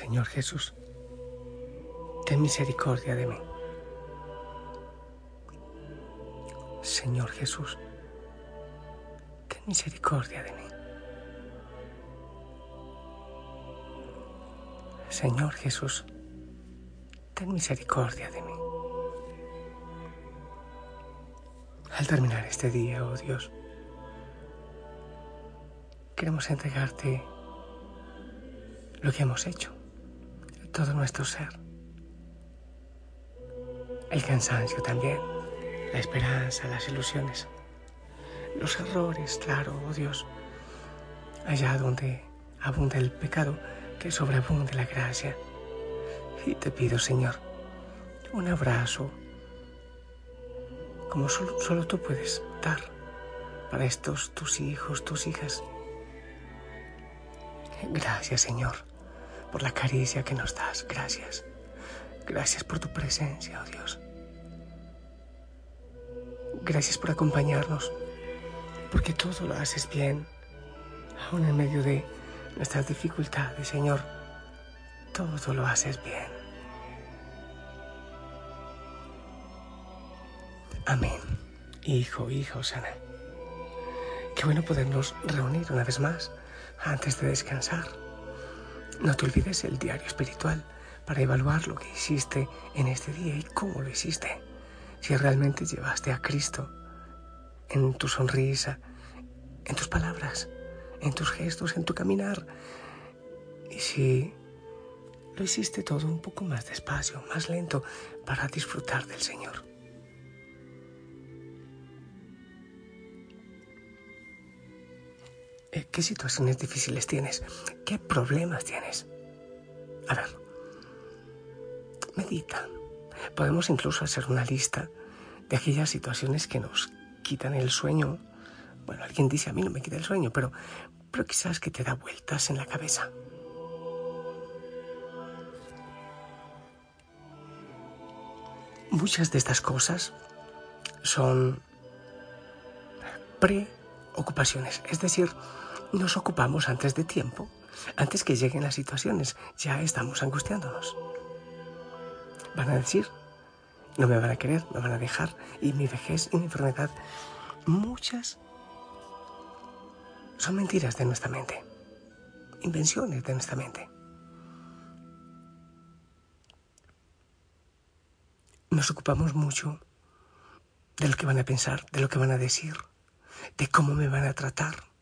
Señor Jesús, ten misericordia de mí. Señor Jesús, ten misericordia de mí. Señor Jesús, ten misericordia de mí. Al terminar este día, oh Dios, queremos entregarte lo que hemos hecho, todo nuestro ser, el cansancio también, la esperanza, las ilusiones, los errores, claro, oh Dios, allá donde abunda el pecado, que sobreabunde la gracia. Y te pido, Señor, un abrazo, como solo, solo tú puedes dar para estos tus hijos, tus hijas. Gracias, Señor, por la caricia que nos das. Gracias. Gracias por tu presencia, oh Dios. Gracias por acompañarnos, porque todo lo haces bien, aún en medio de nuestras dificultades, Señor. Todo lo haces bien. Amén. Hijo, hijo, sana. Qué bueno podernos reunir una vez más antes de descansar. No te olvides el diario espiritual para evaluar lo que hiciste en este día y cómo lo hiciste. Si realmente llevaste a Cristo en tu sonrisa, en tus palabras, en tus gestos, en tu caminar. Y si lo hiciste todo un poco más despacio, más lento, para disfrutar del Señor. Eh, ¿Qué situaciones difíciles tienes? ¿Qué problemas tienes? A ver, medita. Podemos incluso hacer una lista de aquellas situaciones que nos quitan el sueño. Bueno, alguien dice, a mí no me quita el sueño, pero, pero quizás que te da vueltas en la cabeza. Muchas de estas cosas son preocupaciones, es decir, nos ocupamos antes de tiempo, antes que lleguen las situaciones, ya estamos angustiándonos. Van a decir, no me van a querer, me van a dejar, y mi vejez y mi enfermedad, muchas son mentiras de nuestra mente, invenciones de nuestra mente. Nos ocupamos mucho de lo que van a pensar, de lo que van a decir, de cómo me van a tratar.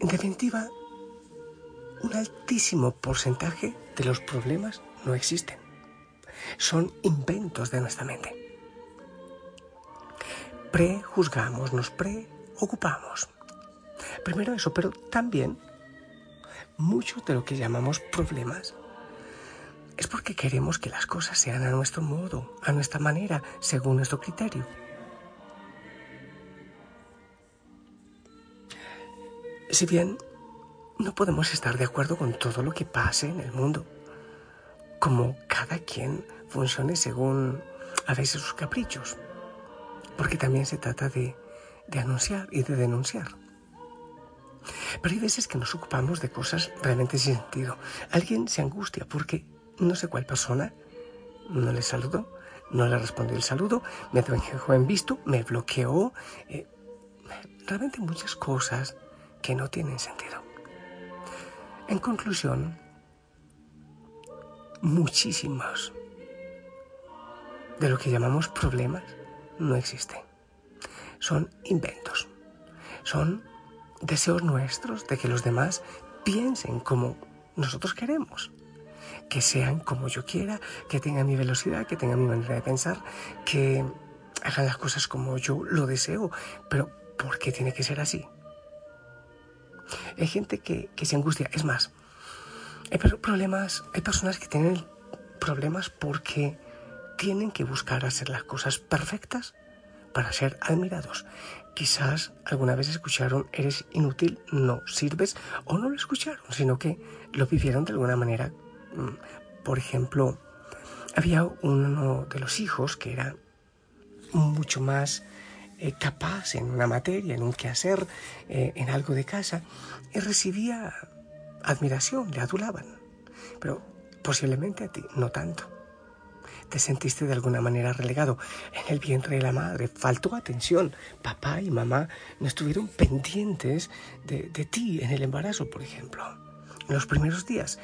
En definitiva, un altísimo porcentaje de los problemas no existen. Son inventos de nuestra mente. Prejuzgamos, nos preocupamos. Primero eso, pero también mucho de lo que llamamos problemas es porque queremos que las cosas sean a nuestro modo, a nuestra manera, según nuestro criterio. Si bien no podemos estar de acuerdo con todo lo que pase en el mundo, como cada quien funcione según a veces sus caprichos, porque también se trata de, de anunciar y de denunciar. Pero hay veces que nos ocupamos de cosas realmente sin sentido. Alguien se angustia porque no sé cuál persona no le saludó, no le respondió el saludo, me dejó en visto, me bloqueó. Eh, realmente muchas cosas que no tienen sentido. En conclusión, muchísimos de lo que llamamos problemas no existen. Son inventos. Son deseos nuestros de que los demás piensen como nosotros queremos. Que sean como yo quiera, que tengan mi velocidad, que tengan mi manera de pensar, que hagan las cosas como yo lo deseo. Pero ¿por qué tiene que ser así? Hay gente que, se angustia. Es más, hay problemas, hay personas que tienen problemas porque tienen que buscar hacer las cosas perfectas para ser admirados. Quizás alguna vez escucharon eres inútil, no sirves o no lo escucharon, sino que lo vivieron de alguna manera. Mm, por ejemplo, había uno de los hijos que era mucho más eh, capaz en una materia, en un quehacer, eh, en algo de casa, y recibía admiración, le adulaban, pero posiblemente a ti no tanto. Te sentiste de alguna manera relegado en el vientre de la madre, faltó atención, papá y mamá no estuvieron pendientes de, de ti en el embarazo, por ejemplo. En los primeros días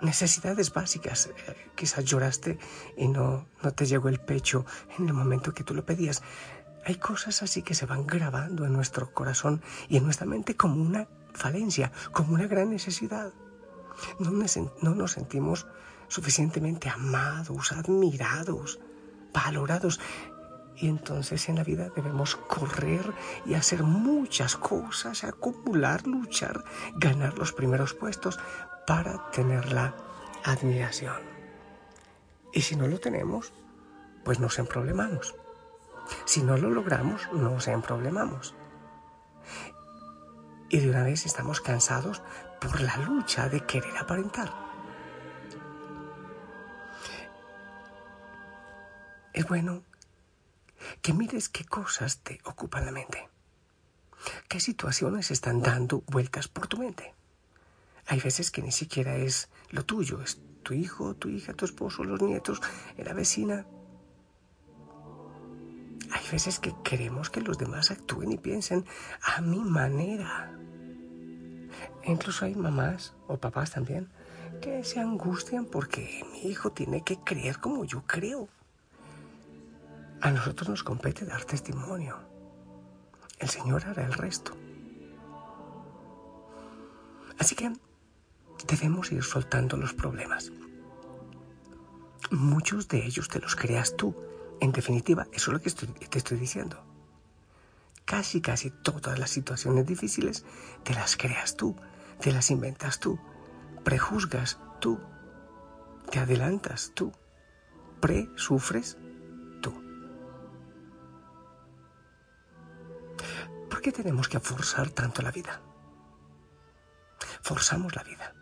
necesidades básicas. Eh, quizás lloraste y no, no te llegó el pecho en el momento que tú lo pedías. Hay cosas así que se van grabando en nuestro corazón y en nuestra mente como una falencia, como una gran necesidad. No, no nos sentimos suficientemente amados, admirados, valorados. Y entonces en la vida debemos correr y hacer muchas cosas, acumular, luchar, ganar los primeros puestos para tener la admiración. Y si no lo tenemos, pues nos emproblemamos. Si no lo logramos, nos emproblemamos. Y de una vez estamos cansados por la lucha de querer aparentar. Es bueno que mires qué cosas te ocupan la mente, qué situaciones están dando vueltas por tu mente. Hay veces que ni siquiera es lo tuyo, es tu hijo, tu hija, tu esposo, los nietos, la vecina. Hay veces que queremos que los demás actúen y piensen a mi manera. incluso hay mamás o papás también que se angustian porque mi hijo tiene que creer como yo creo. A nosotros nos compete dar testimonio. El Señor hará el resto. Así que debemos ir soltando los problemas. Muchos de ellos te los creas tú. En definitiva, eso es lo que te estoy diciendo. Casi, casi todas las situaciones difíciles te las creas tú, te las inventas tú, prejuzgas tú, te adelantas tú, pre-sufres tú. ¿Por qué tenemos que forzar tanto la vida? Forzamos la vida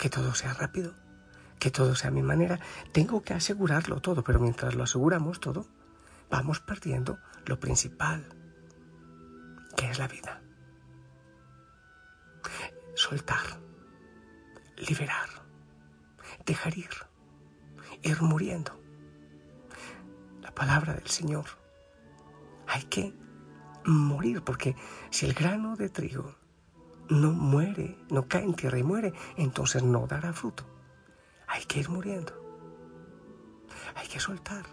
que todo sea rápido, que todo sea a mi manera. Tengo que asegurarlo todo, pero mientras lo aseguramos todo, vamos perdiendo lo principal, que es la vida. Soltar, liberar, dejar ir, ir muriendo. La palabra del Señor. Hay que morir, porque si el grano de trigo no muere, no cae en tierra y muere, entonces no dará fruto. Hay que ir muriendo. Hay que soltar.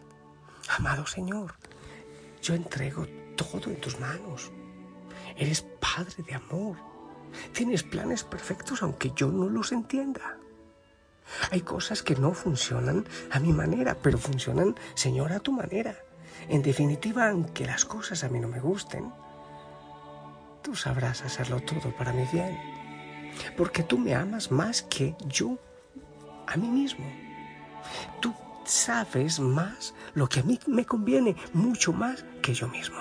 Amado Señor, yo entrego todo en tus manos. Eres Padre de amor. Tienes planes perfectos aunque yo no los entienda. Hay cosas que no funcionan a mi manera, pero funcionan, Señor, a tu manera. En definitiva, aunque las cosas a mí no me gusten, tú sabrás hacerlo todo para mi bien, porque tú me amas más que yo a mí mismo. Tú sabes más lo que a mí me conviene, mucho más que yo mismo.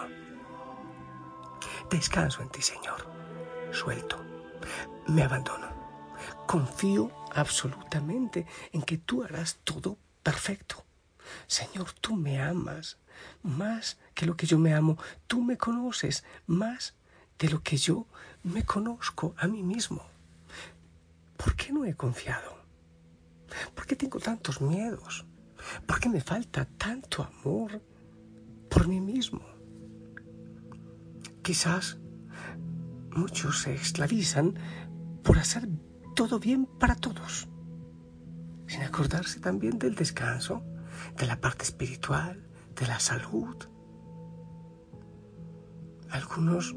Descanso en ti, Señor. Suelto. Me abandono. Confío absolutamente en que tú harás todo perfecto. Señor, tú me amas más que lo que yo me amo. Tú me conoces más de lo que yo me conozco a mí mismo. ¿Por qué no he confiado? ¿Por qué tengo tantos miedos? ¿Por qué me falta tanto amor por mí mismo? Quizás muchos se esclavizan por hacer todo bien para todos, sin acordarse también del descanso, de la parte espiritual, de la salud. Algunos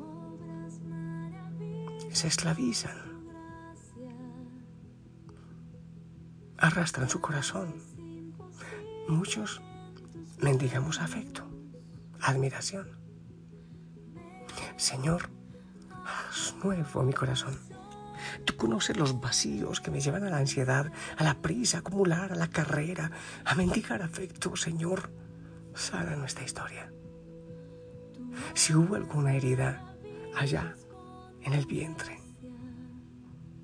se esclavizan, arrastran su corazón. Muchos mendigamos afecto, admiración. Señor, haz nuevo mi corazón. Tú conoces los vacíos que me llevan a la ansiedad, a la prisa, a acumular, a la carrera, a mendigar afecto. Señor, sana nuestra historia. Si hubo alguna herida allá, en el vientre.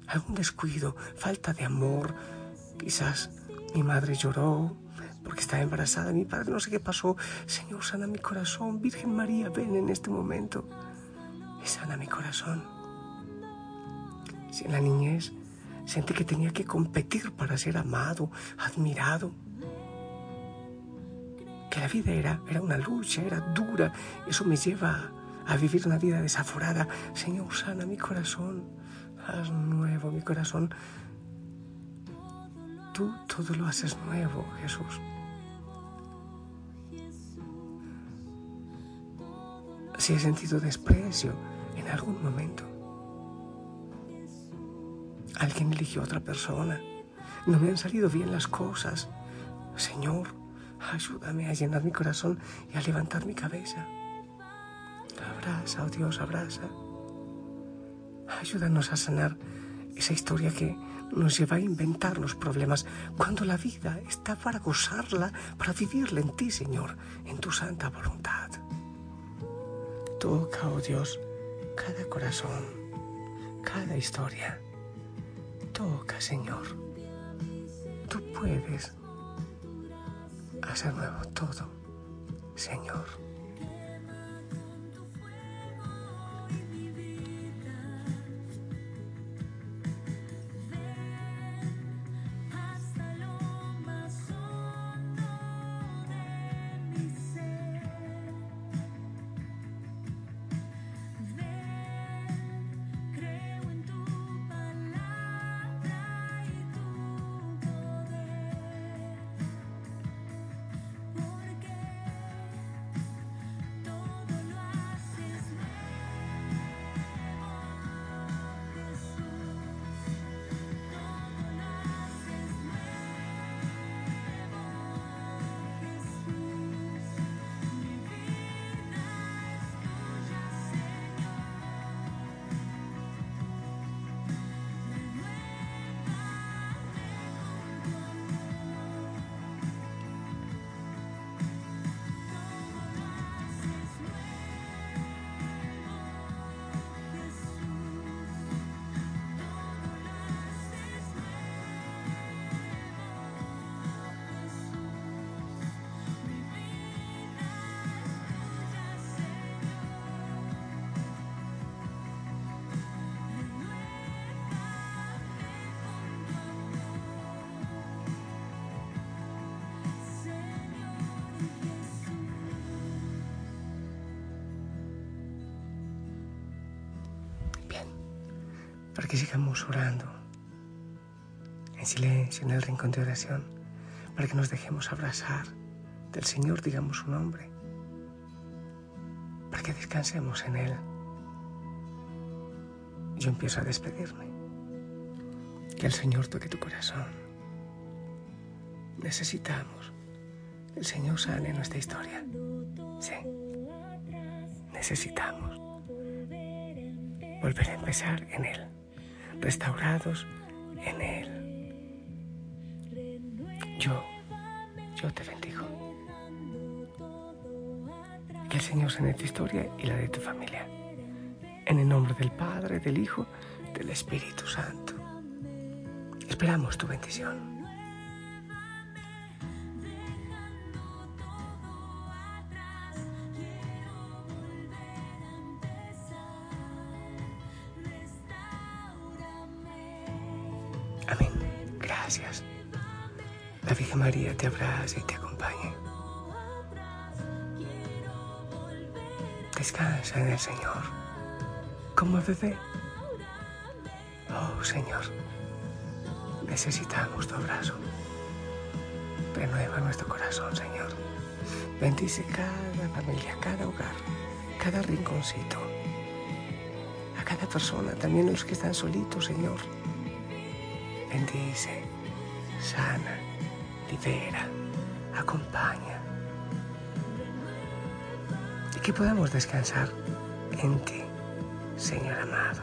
Algún descuido, falta de amor. Quizás mi madre lloró porque estaba embarazada, mi padre no sé qué pasó. Señor, sana mi corazón. Virgen María, ven en este momento y sana mi corazón. Si en la niñez sentí que tenía que competir para ser amado, admirado, que la vida era, era una lucha, era dura, eso me lleva a vivir una vida desaforada. Señor, sana mi corazón, haz nuevo mi corazón. Tú todo lo haces nuevo, Jesús. Si he sentido desprecio en algún momento, alguien eligió a otra persona, no me han salido bien las cosas, Señor, ayúdame a llenar mi corazón y a levantar mi cabeza. Abraza, oh Dios, abraza. Ayúdanos a sanar esa historia que nos lleva a inventar los problemas cuando la vida está para gozarla, para vivirla en ti, Señor, en tu santa voluntad. Toca, oh Dios, cada corazón, cada historia. Toca, Señor. Tú puedes hacer nuevo todo, Señor. Para que sigamos orando en silencio, en el rincón de oración, para que nos dejemos abrazar del Señor, digamos su nombre, para que descansemos en Él. Yo empiezo a despedirme. Que el Señor toque tu corazón. Necesitamos el Señor sane nuestra historia. Sí. Necesitamos volver a empezar en Él restaurados en Él. Yo, yo te bendigo. Que el Señor sane tu historia y la de tu familia. En el nombre del Padre, del Hijo, del Espíritu Santo. Esperamos tu bendición. María te abraza y te acompañe. Descansa en el Señor, como bebé. Oh Señor, necesitamos tu abrazo. Renueva nuestro corazón, Señor. Bendice cada familia, cada hogar, cada rinconcito. A cada persona, también los que están solitos, Señor. Bendice sana, libera, acompaña. Y que podamos descansar en ti, Señor amado.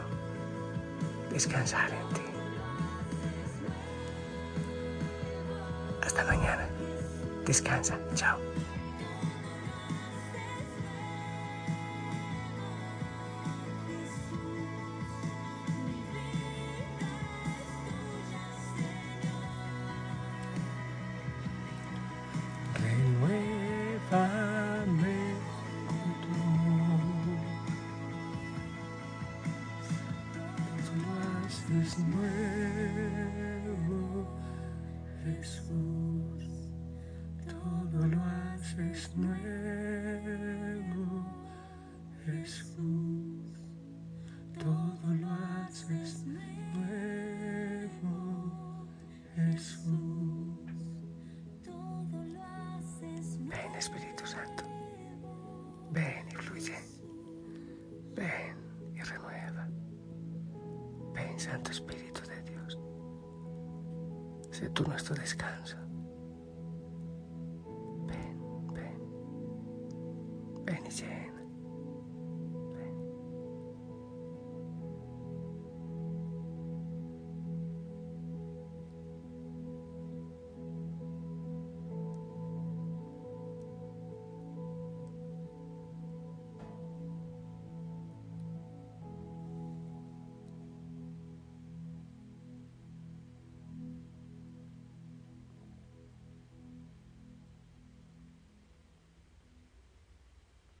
Descansar en ti. Hasta mañana. Descansa. Chao. Lo haces nuevo, Jesús. Todo lo haces nuevo, Jesús. Ven Espíritu Santo. Ven y fluye. Ven y renueva. Ven Santo Espíritu de Dios. Sé tú nuestro descanso. imagine